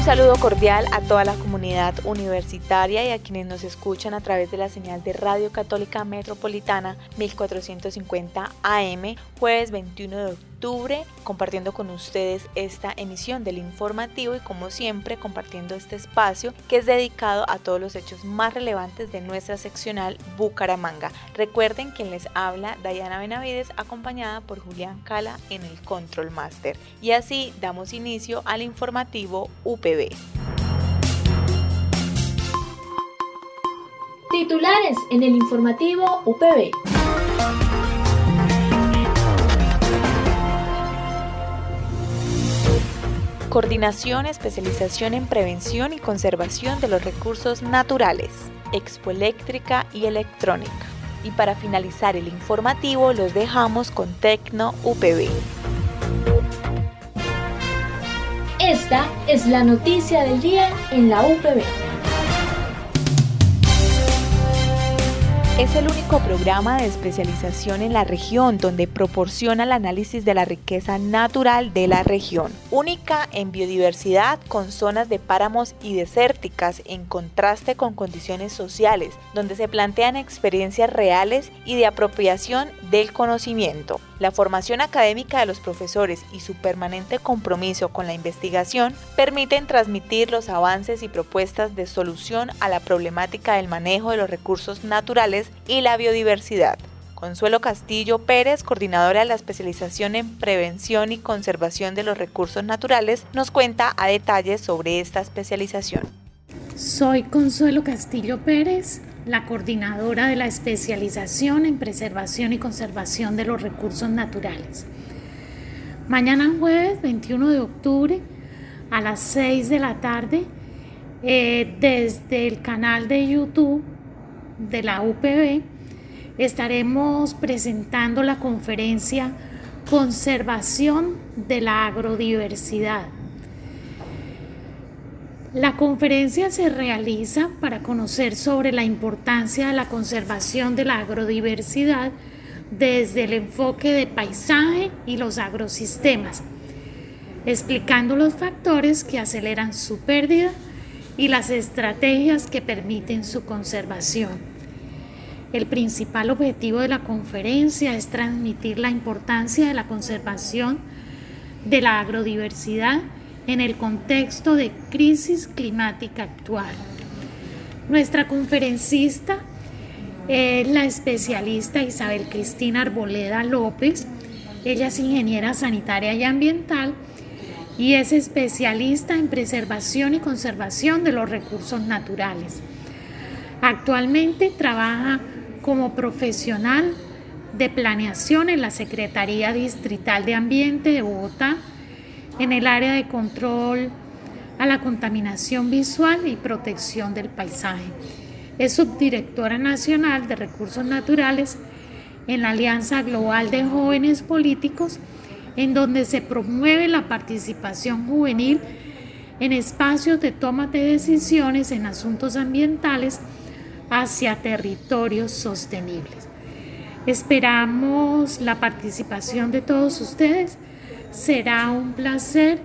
Un saludo cordial a toda la comunidad universitaria y a quienes nos escuchan a través de la señal de Radio Católica Metropolitana 1450 AM, jueves 21 de octubre compartiendo con ustedes esta emisión del informativo y como siempre compartiendo este espacio que es dedicado a todos los hechos más relevantes de nuestra seccional Bucaramanga. Recuerden quien les habla Dayana Benavides acompañada por Julián Cala en el Control Master. Y así damos inicio al informativo UPB. Titulares en el informativo UPB. Coordinación, especialización en prevención y conservación de los recursos naturales, expoeléctrica y electrónica. Y para finalizar el informativo los dejamos con Tecno UPB. Esta es la noticia del día en la UPB. Es el único programa de especialización en la región donde proporciona el análisis de la riqueza natural de la región, única en biodiversidad con zonas de páramos y desérticas en contraste con condiciones sociales, donde se plantean experiencias reales y de apropiación del conocimiento. La formación académica de los profesores y su permanente compromiso con la investigación permiten transmitir los avances y propuestas de solución a la problemática del manejo de los recursos naturales y la biodiversidad. Consuelo Castillo Pérez, coordinadora de la especialización en prevención y conservación de los recursos naturales, nos cuenta a detalle sobre esta especialización. Soy Consuelo Castillo Pérez, la coordinadora de la especialización en preservación y conservación de los recursos naturales. Mañana jueves 21 de octubre a las 6 de la tarde eh, desde el canal de YouTube de la UPB estaremos presentando la conferencia Conservación de la Agrodiversidad la conferencia se realiza para conocer sobre la importancia de la conservación de la agrodiversidad desde el enfoque de paisaje y los agrosistemas, explicando los factores que aceleran su pérdida y las estrategias que permiten su conservación. El principal objetivo de la conferencia es transmitir la importancia de la conservación de la agrodiversidad en el contexto de crisis climática actual. Nuestra conferencista es la especialista Isabel Cristina Arboleda López. Ella es ingeniera sanitaria y ambiental y es especialista en preservación y conservación de los recursos naturales. Actualmente trabaja como profesional de planeación en la Secretaría Distrital de Ambiente de Bogotá en el área de control a la contaminación visual y protección del paisaje. Es subdirectora nacional de recursos naturales en la Alianza Global de Jóvenes Políticos, en donde se promueve la participación juvenil en espacios de toma de decisiones en asuntos ambientales hacia territorios sostenibles. Esperamos la participación de todos ustedes será un placer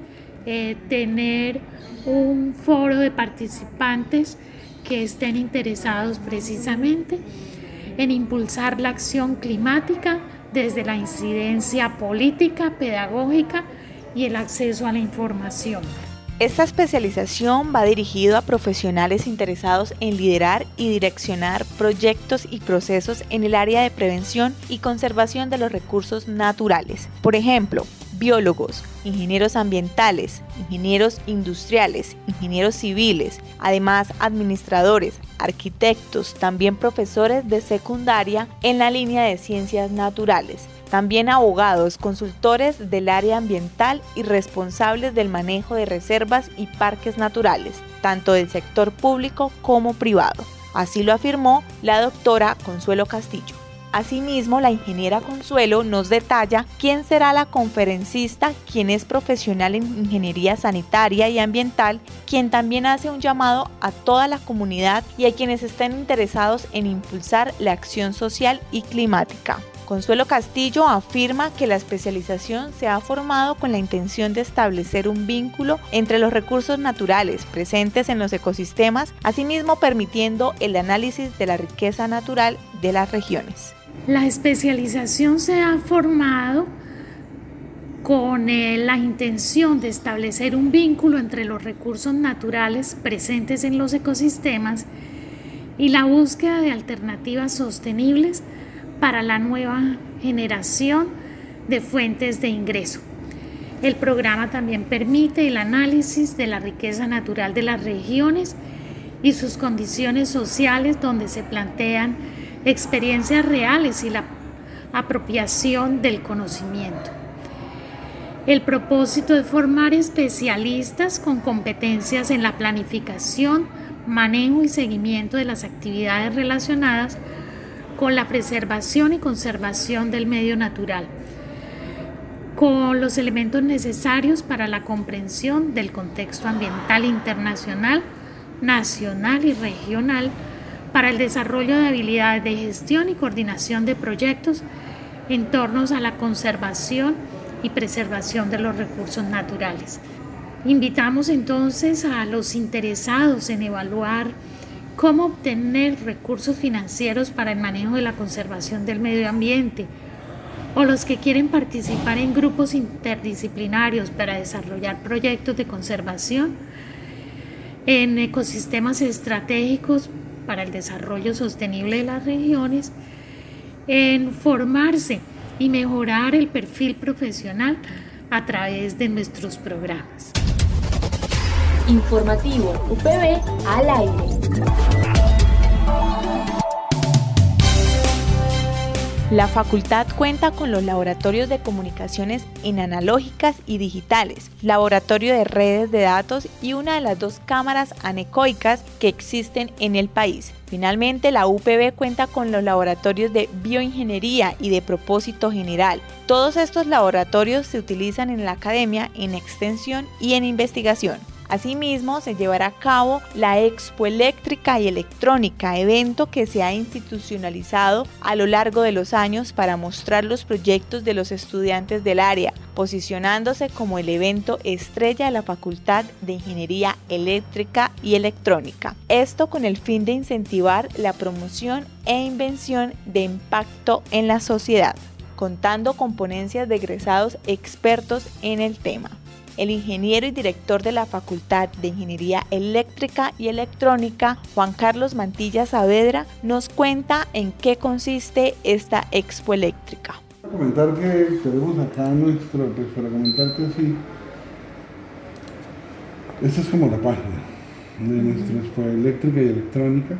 eh, tener un foro de participantes que estén interesados precisamente en impulsar la acción climática desde la incidencia política, pedagógica y el acceso a la información. Esta especialización va dirigido a profesionales interesados en liderar y direccionar proyectos y procesos en el área de prevención y conservación de los recursos naturales. Por ejemplo, biólogos, ingenieros ambientales, ingenieros industriales, ingenieros civiles, además administradores, arquitectos, también profesores de secundaria en la línea de ciencias naturales. también abogados, consultores del área ambiental y responsables del manejo de reservas y parques naturales, tanto del sector público como privado. Así lo afirmó la doctora Consuelo Castillo. Asimismo, la ingeniera Consuelo nos detalla quién será la conferencista, quien es profesional en ingeniería sanitaria y ambiental, quien también hace un llamado a toda la comunidad y a quienes estén interesados en impulsar la acción social y climática. Consuelo Castillo afirma que la especialización se ha formado con la intención de establecer un vínculo entre los recursos naturales presentes en los ecosistemas, asimismo permitiendo el análisis de la riqueza natural de las regiones. La especialización se ha formado con eh, la intención de establecer un vínculo entre los recursos naturales presentes en los ecosistemas y la búsqueda de alternativas sostenibles para la nueva generación de fuentes de ingreso. El programa también permite el análisis de la riqueza natural de las regiones y sus condiciones sociales donde se plantean experiencias reales y la apropiación del conocimiento. El propósito es formar especialistas con competencias en la planificación, manejo y seguimiento de las actividades relacionadas con la preservación y conservación del medio natural, con los elementos necesarios para la comprensión del contexto ambiental internacional, nacional y regional, para el desarrollo de habilidades de gestión y coordinación de proyectos en torno a la conservación y preservación de los recursos naturales. Invitamos entonces a los interesados en evaluar cómo obtener recursos financieros para el manejo de la conservación del medio ambiente o los que quieren participar en grupos interdisciplinarios para desarrollar proyectos de conservación en ecosistemas estratégicos para el desarrollo sostenible de las regiones, en formarse y mejorar el perfil profesional a través de nuestros programas. Informativo UPB al aire. La facultad cuenta con los laboratorios de comunicaciones en analógicas y digitales, laboratorio de redes de datos y una de las dos cámaras anecoicas que existen en el país. Finalmente, la UPB cuenta con los laboratorios de bioingeniería y de propósito general. Todos estos laboratorios se utilizan en la academia, en extensión y en investigación. Asimismo, se llevará a cabo la Expo Eléctrica y Electrónica, evento que se ha institucionalizado a lo largo de los años para mostrar los proyectos de los estudiantes del área, posicionándose como el evento estrella de la Facultad de Ingeniería Eléctrica y Electrónica. Esto con el fin de incentivar la promoción e invención de impacto en la sociedad, contando con ponencias de egresados expertos en el tema el ingeniero y director de la Facultad de Ingeniería Eléctrica y Electrónica, Juan Carlos Mantilla Saavedra, nos cuenta en qué consiste esta Expo Eléctrica. Para comentar que tenemos acá nuestro, pues para comentarte así, esta es como la página de nuestra Expo Eléctrica y Electrónica.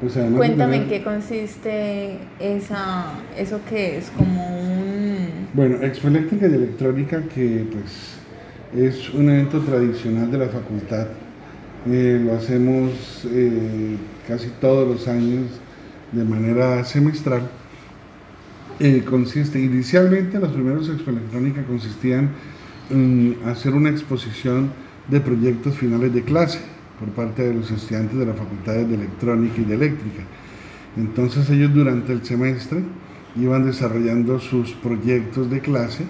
Pues Cuéntame en qué consiste esa, eso que es como un... Bueno, Expo Eléctrica y Electrónica que pues es un evento tradicional de la facultad. Eh, lo hacemos eh, casi todos los años de manera semestral. Eh, consiste, inicialmente los primeros Expo Electrónica consistían en hacer una exposición de proyectos finales de clase por parte de los estudiantes de las facultades de electrónica y de eléctrica. Entonces ellos durante el semestre iban desarrollando sus proyectos de clase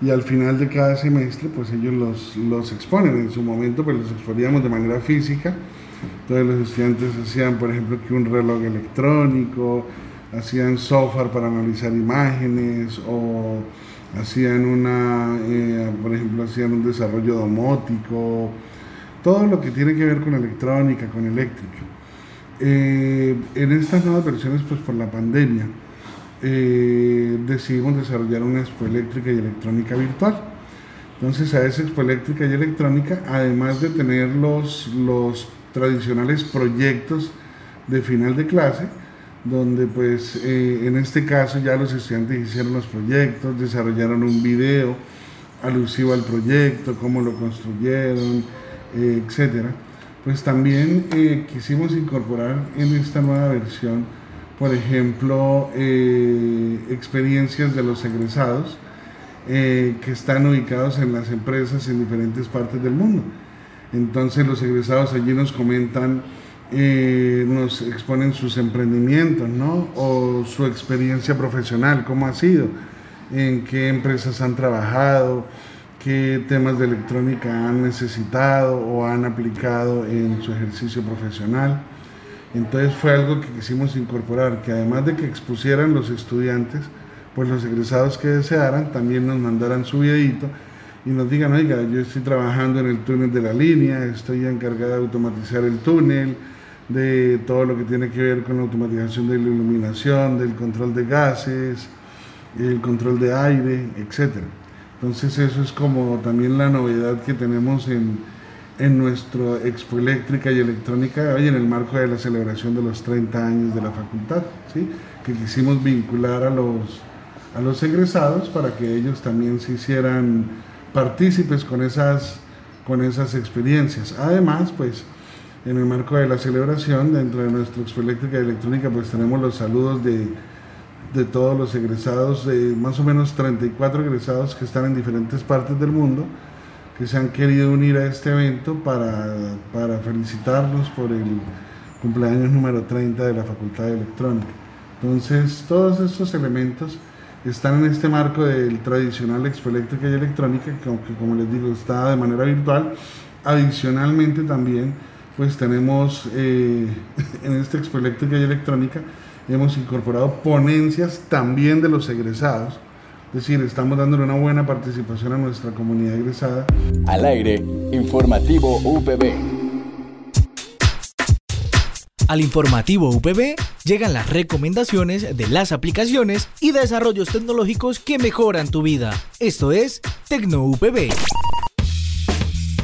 y al final de cada semestre pues ellos los, los exponen. En su momento pues los exponíamos de manera física. Entonces los estudiantes hacían por ejemplo un reloj electrónico, hacían software para analizar imágenes o hacían una, eh, por ejemplo, hacían un desarrollo domótico, todo lo que tiene que ver con electrónica, con eléctrica. Eh, en estas nuevas versiones, pues por la pandemia, eh, decidimos desarrollar una expo eléctrica y electrónica virtual. Entonces a esa expo eléctrica y electrónica, además de tener los, los tradicionales proyectos de final de clase, donde pues eh, en este caso ya los estudiantes hicieron los proyectos, desarrollaron un video alusivo al proyecto, cómo lo construyeron, eh, etcétera. Pues también eh, quisimos incorporar en esta nueva versión, por ejemplo, experiencias de los egresados que están ubicados en las empresas en diferentes partes del mundo. Entonces los egresados allí nos comentan nos exponen sus emprendimientos, ¿no? O su experiencia profesional, cómo ha sido, en qué empresas han trabajado, qué temas de electrónica han necesitado o han aplicado en su ejercicio profesional. Entonces fue algo que quisimos incorporar, que además de que expusieran los estudiantes, pues los egresados que desearan también nos mandaran su videito y nos digan, oiga, yo estoy trabajando en el túnel de la línea, estoy encargada de automatizar el túnel, de todo lo que tiene que ver con la automatización de la iluminación, del control de gases, el control de aire, etc. Entonces eso es como también la novedad que tenemos en, en nuestro Expo Eléctrica y Electrónica hoy en el marco de la celebración de los 30 años de la facultad, ¿sí? que quisimos vincular a los, a los egresados para que ellos también se hicieran partícipes con esas, con esas experiencias. Además, pues en el marco de la celebración, dentro de nuestra Expo Eléctrica y Electrónica, pues tenemos los saludos de, de todos los egresados, de más o menos 34 egresados que están en diferentes partes del mundo, que se han querido unir a este evento para, para felicitarlos por el cumpleaños número 30 de la Facultad de Electrónica. Entonces, todos estos elementos están en este marco del tradicional Expo Eléctrica y Electrónica, que como les digo, está de manera virtual. Adicionalmente también pues tenemos eh, en esta Expo Eléctrica y Electrónica, hemos incorporado ponencias también de los egresados. Es decir, estamos dándole una buena participación a nuestra comunidad egresada. Al aire, informativo UPB. Al informativo UPB llegan las recomendaciones de las aplicaciones y desarrollos tecnológicos que mejoran tu vida. Esto es Tecno UPB.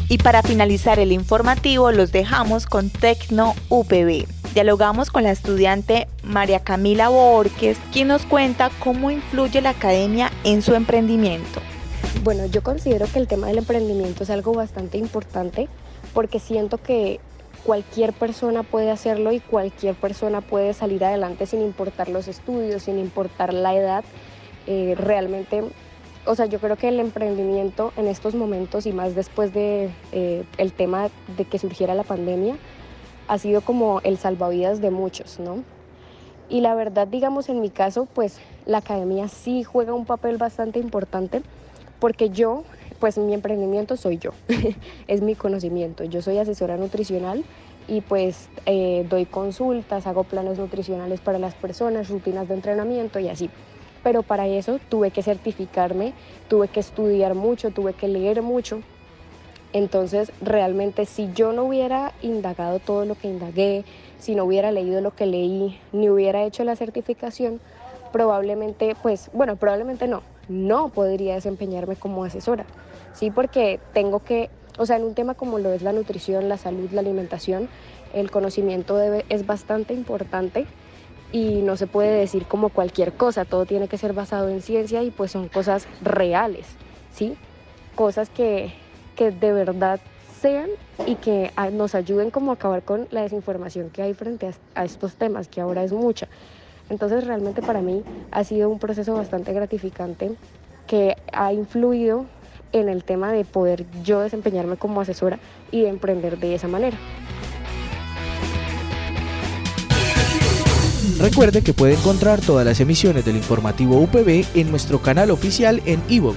Y para finalizar el informativo los dejamos con Tecno UPB. Dialogamos con la estudiante María Camila Borges, quien nos cuenta cómo influye la academia en su emprendimiento. Bueno, yo considero que el tema del emprendimiento es algo bastante importante porque siento que cualquier persona puede hacerlo y cualquier persona puede salir adelante sin importar los estudios, sin importar la edad. Eh, realmente o sea, yo creo que el emprendimiento en estos momentos y más después de eh, el tema de que surgiera la pandemia ha sido como el salvavidas de muchos, ¿no? Y la verdad, digamos, en mi caso, pues la academia sí juega un papel bastante importante porque yo, pues mi emprendimiento soy yo, es mi conocimiento. Yo soy asesora nutricional y pues eh, doy consultas, hago planes nutricionales para las personas, rutinas de entrenamiento y así pero para eso tuve que certificarme, tuve que estudiar mucho, tuve que leer mucho. Entonces, realmente si yo no hubiera indagado todo lo que indagué, si no hubiera leído lo que leí, ni hubiera hecho la certificación, probablemente, pues, bueno, probablemente no, no podría desempeñarme como asesora, ¿sí? Porque tengo que, o sea, en un tema como lo es la nutrición, la salud, la alimentación, el conocimiento es bastante importante y no se puede decir como cualquier cosa, todo tiene que ser basado en ciencia y pues son cosas reales, ¿sí? Cosas que, que de verdad sean y que nos ayuden como a acabar con la desinformación que hay frente a, estos temas, que ahora es mucha. Entonces realmente para mí ha sido un proceso bastante gratificante que ha influido en el tema de poder yo desempeñarme como asesora y de emprender de esa manera. Recuerde que puede encontrar todas las emisiones del informativo UPB en nuestro canal oficial en iVoox,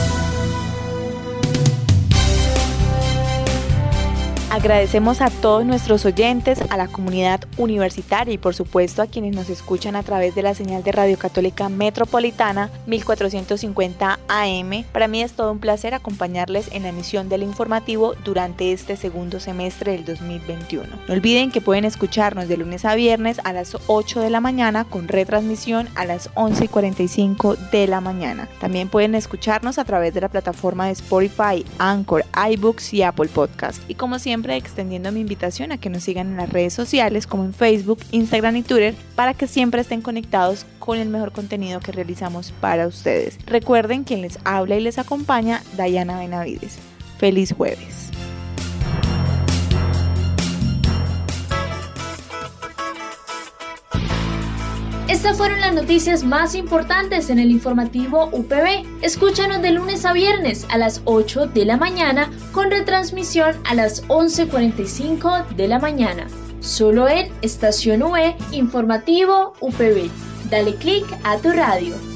Agradecemos a todos nuestros oyentes, a la comunidad universitaria y por supuesto a quienes nos escuchan a través de la señal de Radio Católica Metropolitana 1450 AM. Para mí es todo un placer acompañarles en la emisión del informativo durante este segundo semestre del 2021. No olviden que pueden escucharnos de lunes a viernes a las 8 de la mañana con retransmisión a las 11 y 45 de la mañana. También pueden escucharnos a través de la plataforma de Spotify, Anchor, iBooks y Apple Podcast. Y como extendiendo mi invitación a que nos sigan en las redes sociales como en Facebook, Instagram y Twitter para que siempre estén conectados con el mejor contenido que realizamos para ustedes. Recuerden quien les habla y les acompaña, Dayana Benavides. Feliz jueves. Estas fueron las noticias más importantes en el informativo UPB. Escúchanos de lunes a viernes a las 8 de la mañana con retransmisión a las 11.45 de la mañana. Solo en Estación UE Informativo UPB. Dale clic a tu radio.